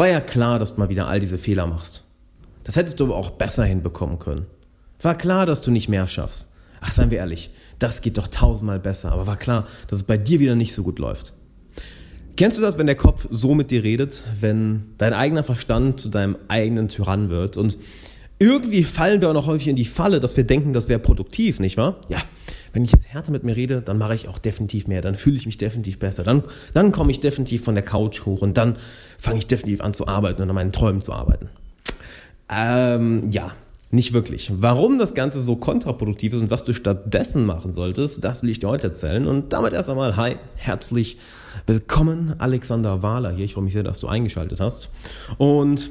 War ja klar, dass du mal wieder all diese Fehler machst. Das hättest du aber auch besser hinbekommen können. War klar, dass du nicht mehr schaffst. Ach, seien wir ehrlich, das geht doch tausendmal besser, aber war klar, dass es bei dir wieder nicht so gut läuft. Kennst du das, wenn der Kopf so mit dir redet, wenn dein eigener Verstand zu deinem eigenen Tyrann wird und irgendwie fallen wir auch noch häufig in die Falle, dass wir denken, das wäre produktiv, nicht wahr? Ja, wenn ich jetzt härter mit mir rede, dann mache ich auch definitiv mehr, dann fühle ich mich definitiv besser, dann, dann komme ich definitiv von der Couch hoch und dann fange ich definitiv an zu arbeiten und an meinen Träumen zu arbeiten. Ähm, ja, nicht wirklich. Warum das Ganze so kontraproduktiv ist und was du stattdessen machen solltest, das will ich dir heute erzählen. Und damit erst einmal, hi, herzlich willkommen, Alexander Wahler hier. Ich freue mich sehr, dass du eingeschaltet hast. Und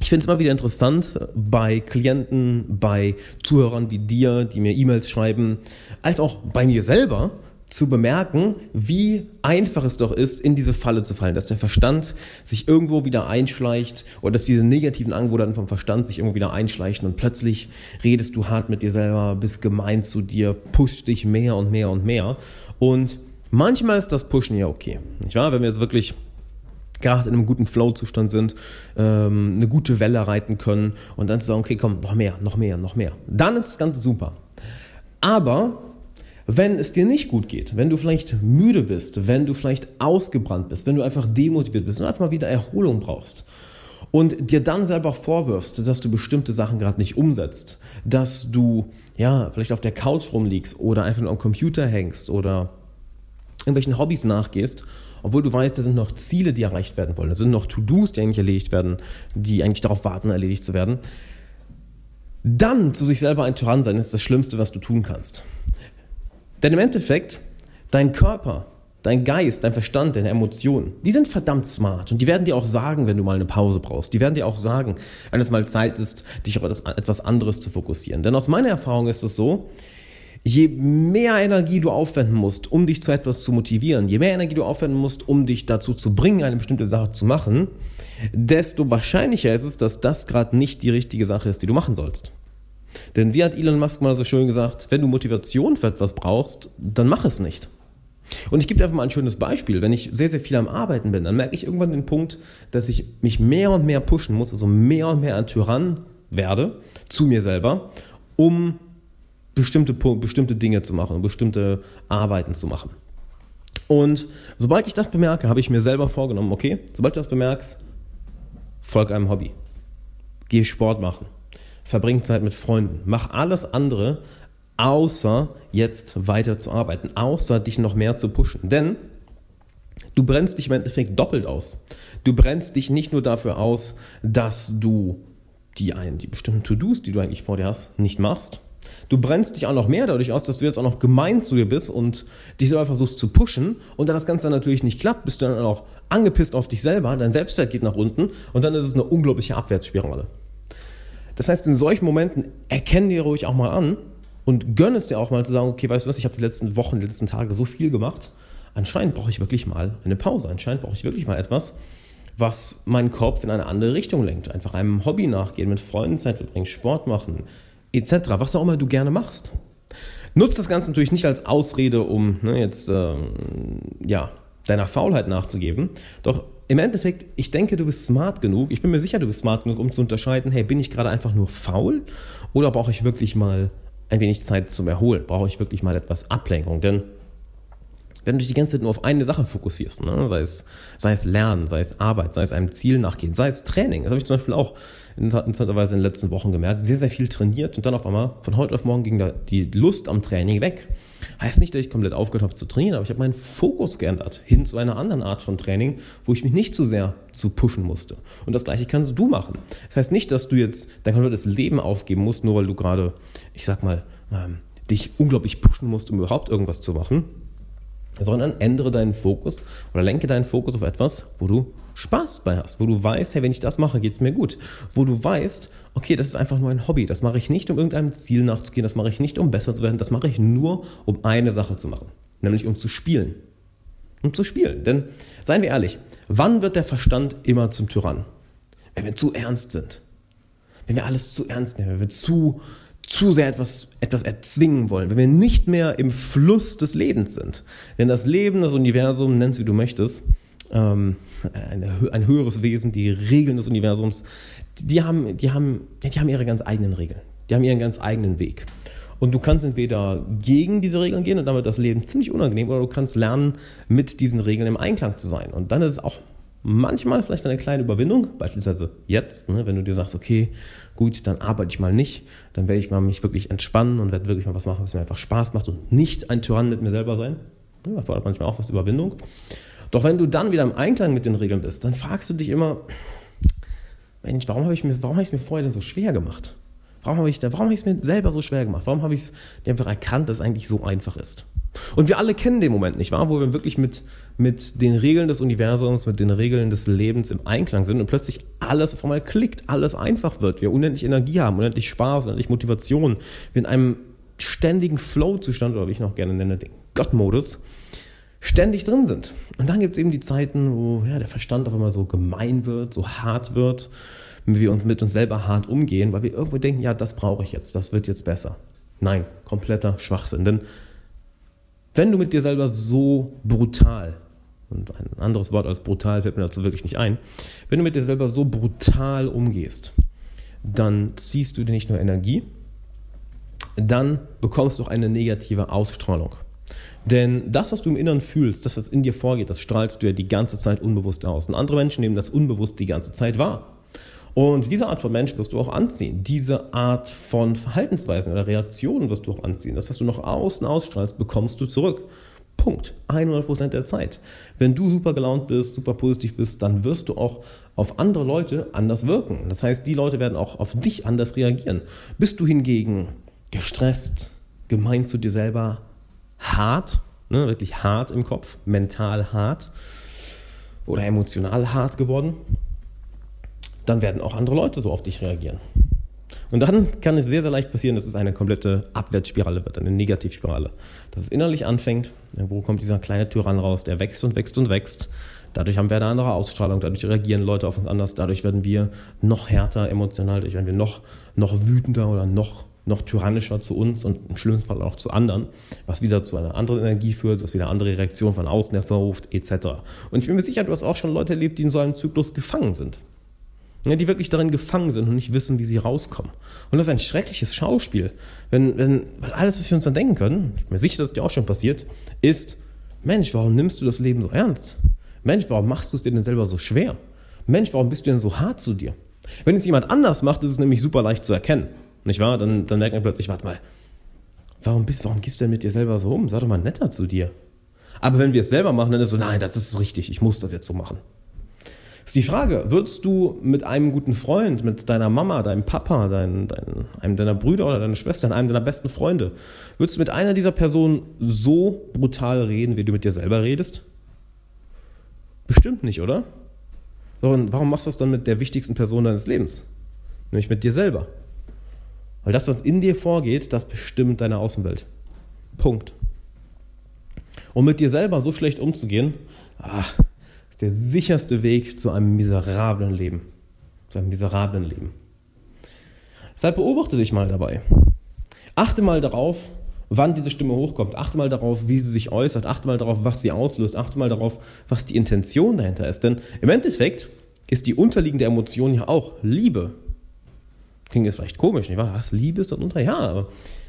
ich finde es immer wieder interessant bei Klienten, bei Zuhörern wie dir, die mir E-Mails schreiben, als auch bei mir selber, zu bemerken, wie einfach es doch ist, in diese Falle zu fallen, dass der Verstand sich irgendwo wieder einschleicht oder dass diese negativen Angewohnheiten vom Verstand sich irgendwo wieder einschleichen und plötzlich redest du hart mit dir selber, bist gemein zu dir, pusht dich mehr und mehr und mehr und manchmal ist das Pushen ja okay, nicht wahr? Wenn wir jetzt wirklich gerade in einem guten Flow-Zustand sind, ähm, eine gute Welle reiten können und dann zu sagen, okay, komm, noch mehr, noch mehr, noch mehr. Dann ist es ganz super. Aber wenn es dir nicht gut geht, wenn du vielleicht müde bist, wenn du vielleicht ausgebrannt bist, wenn du einfach demotiviert bist und einfach mal wieder Erholung brauchst und dir dann selber vorwirfst, dass du bestimmte Sachen gerade nicht umsetzt, dass du ja vielleicht auf der Couch rumliegst oder einfach nur am Computer hängst oder irgendwelchen Hobbys nachgehst, obwohl du weißt, da sind noch Ziele, die erreicht werden wollen, da sind noch To-Dos, die eigentlich erledigt werden, die eigentlich darauf warten, erledigt zu werden. Dann zu sich selber ein Tyrann sein ist das Schlimmste, was du tun kannst. Denn im Endeffekt, dein Körper, dein Geist, dein Verstand, deine Emotionen, die sind verdammt smart und die werden dir auch sagen, wenn du mal eine Pause brauchst. Die werden dir auch sagen, wenn es mal Zeit ist, dich auf etwas anderes zu fokussieren. Denn aus meiner Erfahrung ist es so, je mehr Energie du aufwenden musst, um dich zu etwas zu motivieren, je mehr Energie du aufwenden musst, um dich dazu zu bringen, eine bestimmte Sache zu machen, desto wahrscheinlicher ist es, dass das gerade nicht die richtige Sache ist, die du machen sollst. Denn wie hat Elon Musk mal so schön gesagt, wenn du Motivation für etwas brauchst, dann mach es nicht. Und ich gebe dir einfach mal ein schönes Beispiel. Wenn ich sehr, sehr viel am Arbeiten bin, dann merke ich irgendwann den Punkt, dass ich mich mehr und mehr pushen muss, also mehr und mehr ein Tyrann werde zu mir selber, um bestimmte, bestimmte Dinge zu machen, bestimmte Arbeiten zu machen. Und sobald ich das bemerke, habe ich mir selber vorgenommen, okay, sobald du das bemerkst, folg einem Hobby. Geh Sport machen verbring Zeit mit Freunden, mach alles andere, außer jetzt weiter zu arbeiten, außer dich noch mehr zu pushen. Denn du brennst dich im Endeffekt doppelt aus. Du brennst dich nicht nur dafür aus, dass du die, einen, die bestimmten To-Dos, die du eigentlich vor dir hast, nicht machst. Du brennst dich auch noch mehr dadurch aus, dass du jetzt auch noch gemein zu dir bist und dich selber versuchst zu pushen. Und da das Ganze dann natürlich nicht klappt, bist du dann auch angepisst auf dich selber, dein Selbstwert geht nach unten und dann ist es eine unglaubliche Abwärtsspirale. Das heißt, in solchen Momenten erkenn dir ruhig auch mal an und gönn es dir auch mal zu sagen, okay, weißt du was, ich habe die letzten Wochen, die letzten Tage so viel gemacht. Anscheinend brauche ich wirklich mal eine Pause. Anscheinend brauche ich wirklich mal etwas, was meinen Kopf in eine andere Richtung lenkt. Einfach einem Hobby nachgehen, mit Freunden Zeit verbringen, Sport machen, etc. Was auch immer du gerne machst. Nutzt das Ganze natürlich nicht als Ausrede, um ne, jetzt ähm, ja, deiner Faulheit nachzugeben. Doch im Endeffekt, ich denke, du bist smart genug. Ich bin mir sicher, du bist smart genug, um zu unterscheiden, hey, bin ich gerade einfach nur faul oder brauche ich wirklich mal ein wenig Zeit zum Erholen? Brauche ich wirklich mal etwas Ablenkung? Denn wenn du dich die ganze Zeit nur auf eine Sache fokussierst, ne? sei, es, sei es Lernen, sei es Arbeit, sei es einem Ziel nachgehen, sei es Training, das habe ich zum Beispiel auch interessanterweise in den letzten Wochen gemerkt, sehr, sehr viel trainiert und dann auf einmal von heute auf morgen ging da die Lust am Training weg. Heißt nicht, dass ich komplett aufgehört habe zu trainieren, aber ich habe meinen Fokus geändert hin zu einer anderen Art von Training, wo ich mich nicht so sehr zu pushen musste. Und das gleiche kannst du machen. Das heißt nicht, dass du jetzt dein komplettes Leben aufgeben musst, nur weil du gerade, ich sag mal, ähm, dich unglaublich pushen musst, um überhaupt irgendwas zu machen sondern ändere deinen Fokus oder lenke deinen Fokus auf etwas, wo du Spaß bei hast, wo du weißt, hey, wenn ich das mache, geht es mir gut. Wo du weißt, okay, das ist einfach nur ein Hobby, das mache ich nicht, um irgendeinem Ziel nachzugehen, das mache ich nicht, um besser zu werden, das mache ich nur, um eine Sache zu machen, nämlich um zu spielen. Um zu spielen. Denn, seien wir ehrlich, wann wird der Verstand immer zum Tyrann? Wenn wir zu ernst sind. Wenn wir alles zu ernst nehmen, wenn wir zu zu sehr etwas, etwas erzwingen wollen, wenn wir nicht mehr im Fluss des Lebens sind. Denn das Leben, das Universum, nenn es wie du möchtest, ähm, eine, ein höheres Wesen, die Regeln des Universums, die haben, die, haben, die haben ihre ganz eigenen Regeln. Die haben ihren ganz eigenen Weg. Und du kannst entweder gegen diese Regeln gehen und damit das Leben ziemlich unangenehm, oder du kannst lernen, mit diesen Regeln im Einklang zu sein. Und dann ist es auch manchmal vielleicht eine kleine Überwindung, beispielsweise jetzt, ne, wenn du dir sagst, okay, gut, dann arbeite ich mal nicht, dann werde ich mal mich wirklich entspannen und werde wirklich mal was machen, was mir einfach Spaß macht und nicht ein Tyrann mit mir selber sein. Ja, da fordert manchmal auch was Überwindung. Doch wenn du dann wieder im Einklang mit den Regeln bist, dann fragst du dich immer, Mensch, warum habe ich mir, warum habe ich es mir vorher denn so schwer gemacht? Warum habe ich warum habe ich es mir selber so schwer gemacht? Warum habe ich es einfach erkannt, dass es eigentlich so einfach ist? Und wir alle kennen den Moment, nicht wahr? Wo wir wirklich mit, mit den Regeln des Universums, mit den Regeln des Lebens im Einklang sind und plötzlich alles auf einmal klickt, alles einfach wird. Wir unendlich Energie haben, unendlich Spaß, unendlich Motivation. Wir in einem ständigen Flow-Zustand, oder wie ich noch gerne nenne, den Gott-Modus, ständig drin sind. Und dann gibt es eben die Zeiten, wo ja, der Verstand auf einmal so gemein wird, so hart wird, wenn wir uns mit uns selber hart umgehen, weil wir irgendwo denken, ja, das brauche ich jetzt, das wird jetzt besser. Nein, kompletter Schwachsinn. Denn wenn du mit dir selber so brutal, und ein anderes Wort als brutal fällt mir dazu wirklich nicht ein, wenn du mit dir selber so brutal umgehst, dann ziehst du dir nicht nur Energie, dann bekommst du auch eine negative Ausstrahlung. Denn das, was du im Inneren fühlst, das, was in dir vorgeht, das strahlst du ja die ganze Zeit unbewusst aus. Und andere Menschen nehmen das unbewusst die ganze Zeit wahr. Und diese Art von Mensch wirst du auch anziehen. Diese Art von Verhaltensweisen oder Reaktionen wirst du auch anziehen. Das, was du nach außen ausstrahlst, bekommst du zurück. Punkt. 100% der Zeit. Wenn du super gelaunt bist, super positiv bist, dann wirst du auch auf andere Leute anders wirken. Das heißt, die Leute werden auch auf dich anders reagieren. Bist du hingegen gestresst, gemein zu dir selber, hart, ne, wirklich hart im Kopf, mental hart oder emotional hart geworden, dann werden auch andere Leute so auf dich reagieren. Und dann kann es sehr, sehr leicht passieren, dass es eine komplette Abwärtsspirale wird, eine Negativspirale. Dass es innerlich anfängt, wo kommt dieser kleine Tyrann raus, der wächst und wächst und wächst. Dadurch haben wir eine andere Ausstrahlung, dadurch reagieren Leute auf uns anders, dadurch werden wir noch härter emotional, dadurch werden wir noch, noch wütender oder noch noch tyrannischer zu uns und im schlimmsten Fall auch zu anderen, was wieder zu einer anderen Energie führt, was wieder andere Reaktionen von außen hervorruft, etc. Und ich bin mir sicher, du hast auch schon Leute erlebt, die in so einem Zyklus gefangen sind. Ja, die wirklich darin gefangen sind und nicht wissen, wie sie rauskommen. Und das ist ein schreckliches Schauspiel. Wenn, wenn, weil alles, was wir uns dann denken können, ich bin mir sicher, dass dir auch schon passiert, ist, Mensch, warum nimmst du das Leben so ernst? Mensch, warum machst du es dir denn selber so schwer? Mensch, warum bist du denn so hart zu dir? Wenn es jemand anders macht, ist es nämlich super leicht zu erkennen. Nicht wahr? Dann, dann merkt man plötzlich, warte mal, warum, bist, warum gehst du denn mit dir selber so um? Sag doch mal netter zu dir. Aber wenn wir es selber machen, dann ist es so, nein, das ist richtig, ich muss das jetzt so machen. Ist die Frage, würdest du mit einem guten Freund, mit deiner Mama, deinem Papa, dein, dein, einem deiner Brüder oder deiner Schwester, einem deiner besten Freunde, würdest du mit einer dieser Personen so brutal reden, wie du mit dir selber redest? Bestimmt nicht, oder? Und warum machst du das dann mit der wichtigsten Person deines Lebens? Nämlich mit dir selber. Weil das, was in dir vorgeht, das bestimmt deine Außenwelt. Punkt. Um mit dir selber so schlecht umzugehen, ach, der sicherste Weg zu einem miserablen Leben. Zu einem miserablen Leben. Deshalb beobachte dich mal dabei. Achte mal darauf, wann diese Stimme hochkommt. Achte mal darauf, wie sie sich äußert. Achte mal darauf, was sie auslöst. Achte mal darauf, was die Intention dahinter ist. Denn im Endeffekt ist die unterliegende Emotion ja auch Liebe. Klingt jetzt vielleicht komisch, nicht wahr? Was, Liebe ist darunter? Ja, aber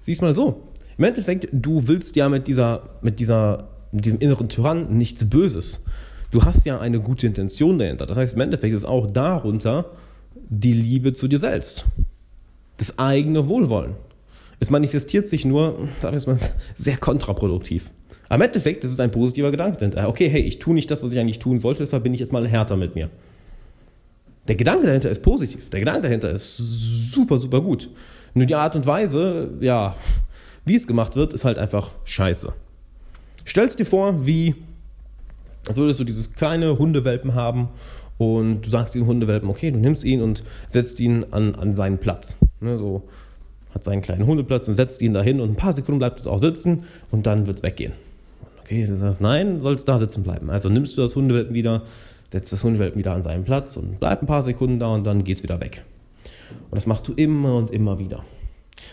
siehst mal so. Im Endeffekt, du willst ja mit dieser, mit dieser, mit diesem inneren Tyrann nichts Böses. Du hast ja eine gute Intention dahinter. Das heißt, im Endeffekt ist auch darunter die Liebe zu dir selbst. Das eigene Wohlwollen. Es manifestiert sich nur, wir es mal, sehr kontraproduktiv. Im Endeffekt ist es ein positiver Gedanke dahinter. Okay, hey, ich tue nicht das, was ich eigentlich tun sollte, deshalb bin ich jetzt mal härter mit mir. Der Gedanke dahinter ist positiv. Der Gedanke dahinter ist super, super gut. Nur die Art und Weise, ja, wie es gemacht wird, ist halt einfach scheiße. Stellst dir vor, wie, als würdest du dieses kleine Hundewelpen haben und du sagst diesem Hundewelpen, okay, du nimmst ihn und setzt ihn an, an seinen Platz. Ne, so hat seinen kleinen Hundeplatz und setzt ihn dahin und ein paar Sekunden bleibt es auch sitzen und dann wird es weggehen. Okay, du sagst, nein, soll es da sitzen bleiben. Also nimmst du das Hundewelpen wieder, setzt das Hundewelpen wieder an seinen Platz und bleibt ein paar Sekunden da und dann geht es wieder weg. Und das machst du immer und immer wieder.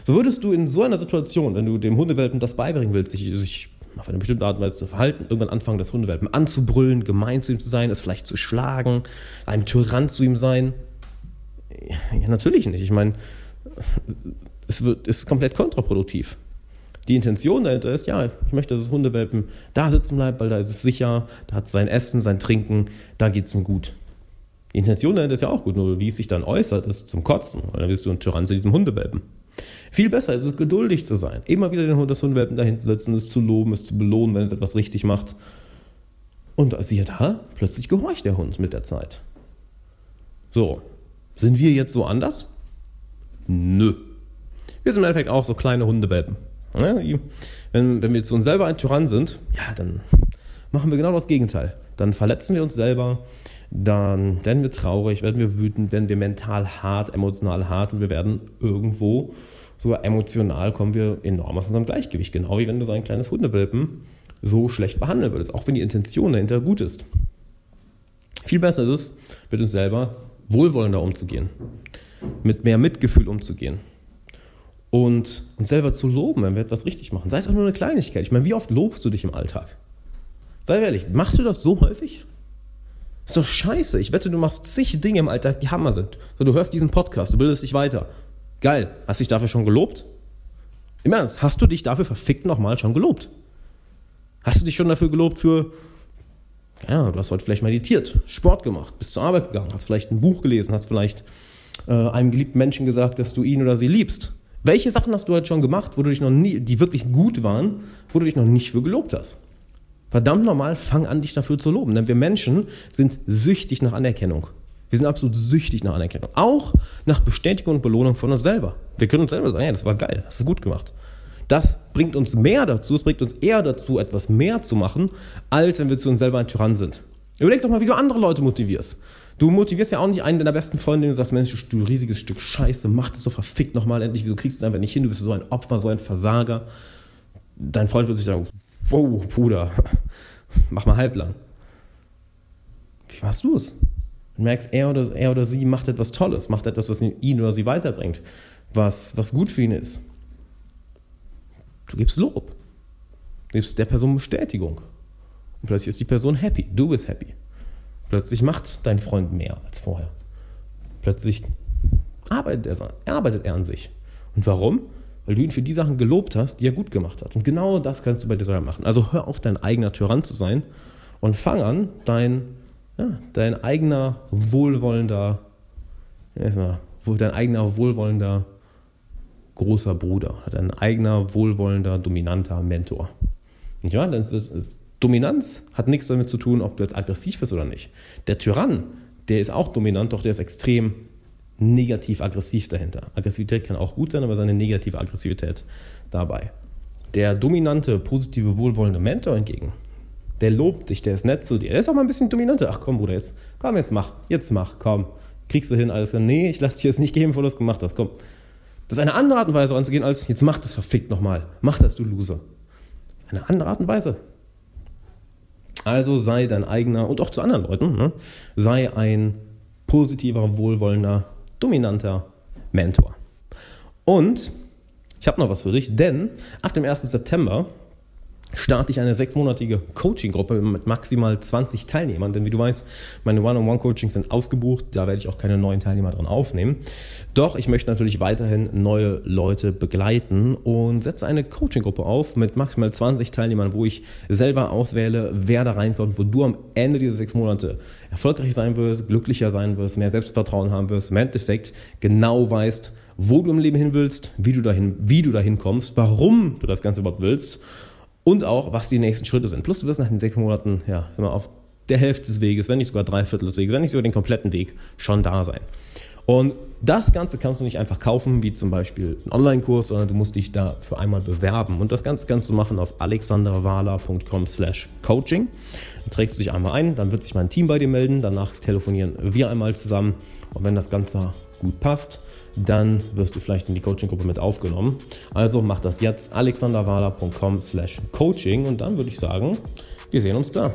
So würdest du in so einer Situation, wenn du dem Hundewelpen das beibringen willst, sich, sich auf eine bestimmte Art und Weise zu verhalten, irgendwann anfangen, das Hundewelpen anzubrüllen, gemein zu ihm zu sein, es vielleicht zu schlagen, ein Tyrann zu ihm sein. Ja, natürlich nicht. Ich meine, es wird, ist komplett kontraproduktiv. Die Intention dahinter ist, ja, ich möchte, dass das Hundewelpen da sitzen bleibt, weil da ist es sicher, da hat es sein Essen, sein Trinken, da geht es ihm gut. Die Intention dahinter ist ja auch gut, nur wie es sich dann äußert, ist zum Kotzen. Weil dann bist du ein Tyrann zu diesem Hundewelpen. Viel besser ist es, geduldig zu sein. Immer wieder den Hund, das Hundewelpen dahin zu setzen, es zu loben, es zu belohnen, wenn es etwas richtig macht. Und siehe da, plötzlich gehorcht der Hund mit der Zeit. So, sind wir jetzt so anders? Nö. Wir sind im Endeffekt auch so kleine Hundewelpen. Wenn, wenn wir zu uns selber ein Tyrann sind, ja, dann machen wir genau das Gegenteil. Dann verletzen wir uns selber, dann werden wir traurig, werden wir wütend, werden wir mental hart, emotional hart und wir werden irgendwo sogar emotional kommen wir enorm aus unserem Gleichgewicht. Genau wie wenn du so ein kleines Hundewelpen so schlecht behandeln würdest, auch wenn die Intention dahinter gut ist. Viel besser ist es, mit uns selber wohlwollender umzugehen, mit mehr Mitgefühl umzugehen und uns selber zu loben, wenn wir etwas richtig machen. Sei es auch nur eine Kleinigkeit. Ich meine, wie oft lobst du dich im Alltag? Sei ehrlich, machst du das so häufig? Ist doch scheiße. Ich wette, du machst zig Dinge im Alltag, die Hammer sind. So, du hörst diesen Podcast, du bildest dich weiter. Geil. Hast du dich dafür schon gelobt? Im Ernst, hast du dich dafür verfickt nochmal schon gelobt? Hast du dich schon dafür gelobt für, ja, du hast heute vielleicht meditiert, Sport gemacht, bist zur Arbeit gegangen, hast vielleicht ein Buch gelesen, hast vielleicht äh, einem geliebten Menschen gesagt, dass du ihn oder sie liebst. Welche Sachen hast du heute schon gemacht, wo du dich noch nie, die wirklich gut waren, wo du dich noch nicht für gelobt hast? Verdammt normal, fang an, dich dafür zu loben. Denn wir Menschen sind süchtig nach Anerkennung. Wir sind absolut süchtig nach Anerkennung. Auch nach Bestätigung und Belohnung von uns selber. Wir können uns selber sagen, ja, das war geil, hast du gut gemacht. Das bringt uns mehr dazu, es bringt uns eher dazu, etwas mehr zu machen, als wenn wir zu uns selber ein Tyrann sind. Überleg doch mal, wie du andere Leute motivierst. Du motivierst ja auch nicht einen deiner besten Freunde, den du sagst, Mensch, du riesiges Stück Scheiße, mach das so verfickt nochmal endlich, wieso kriegst du es einfach nicht hin, du bist so ein Opfer, so ein Versager. Dein Freund wird sich sagen, wow, Bruder, mach mal halblang. Wie machst du es? Du merkst, er oder, er oder sie macht etwas Tolles, macht etwas, was ihn oder sie weiterbringt, was, was gut für ihn ist. Du gibst Lob. Du gibst der Person Bestätigung. Und plötzlich ist die Person happy. Du bist happy. Plötzlich macht dein Freund mehr als vorher. Plötzlich arbeitet er, arbeitet er an sich. Und warum? Weil du ihn für die Sachen gelobt hast, die er gut gemacht hat. Und genau das kannst du bei dir selber machen. Also hör auf, dein eigener Tyrann zu sein und fang an, dein, ja, dein eigener wohlwollender, dein eigener wohlwollender großer Bruder, dein eigener wohlwollender, dominanter Mentor. Ja, das ist, ist, Dominanz hat nichts damit zu tun, ob du jetzt aggressiv bist oder nicht. Der Tyrann, der ist auch dominant, doch der ist extrem negativ-aggressiv dahinter. Aggressivität kann auch gut sein, aber seine negative Aggressivität dabei. Der dominante, positive, wohlwollende Mentor hingegen, der lobt dich, der ist nett zu dir. Der ist auch mal ein bisschen dominanter. Ach komm, Bruder, jetzt, komm, jetzt mach, jetzt mach, komm. Kriegst du hin, alles. Nee, ich lass dich jetzt nicht geben, bevor du das gemacht hast, komm. Das ist eine andere Art und Weise anzugehen, als jetzt mach das verfickt nochmal. Mach das, du Loser. Eine andere Art und Weise. Also sei dein eigener, und auch zu anderen Leuten, ne, sei ein positiver, wohlwollender dominanter Mentor. Und ich habe noch was für dich, denn ab dem 1. September starte ich eine sechsmonatige Coaching-Gruppe mit maximal 20 Teilnehmern. Denn wie du weißt, meine One-on-One-Coachings sind ausgebucht. Da werde ich auch keine neuen Teilnehmer dran aufnehmen. Doch ich möchte natürlich weiterhin neue Leute begleiten und setze eine Coaching-Gruppe auf mit maximal 20 Teilnehmern, wo ich selber auswähle, wer da reinkommt, wo du am Ende dieser sechs Monate erfolgreich sein wirst, glücklicher sein wirst, mehr Selbstvertrauen haben wirst, im Endeffekt genau weißt, wo du im Leben hin willst, wie du dahin, wie du dahin kommst, warum du das Ganze überhaupt willst und auch, was die nächsten Schritte sind. Plus du wirst nach den sechs Monaten, ja, sag mal, auf der Hälfte des Weges, wenn nicht sogar drei Viertel des Weges, wenn nicht sogar den kompletten Weg schon da sein. Und das Ganze kannst du nicht einfach kaufen, wie zum Beispiel einen Online-Kurs, sondern du musst dich dafür einmal bewerben. Und das Ganze kannst du machen auf alexanderwala.com slash coaching. Dann trägst du dich einmal ein, dann wird sich mein Team bei dir melden, danach telefonieren wir einmal zusammen. Und wenn das Ganze gut passt, dann wirst du vielleicht in die Coaching-Gruppe mit aufgenommen. Also mach das jetzt alexanderwala.com slash coaching und dann würde ich sagen, wir sehen uns da.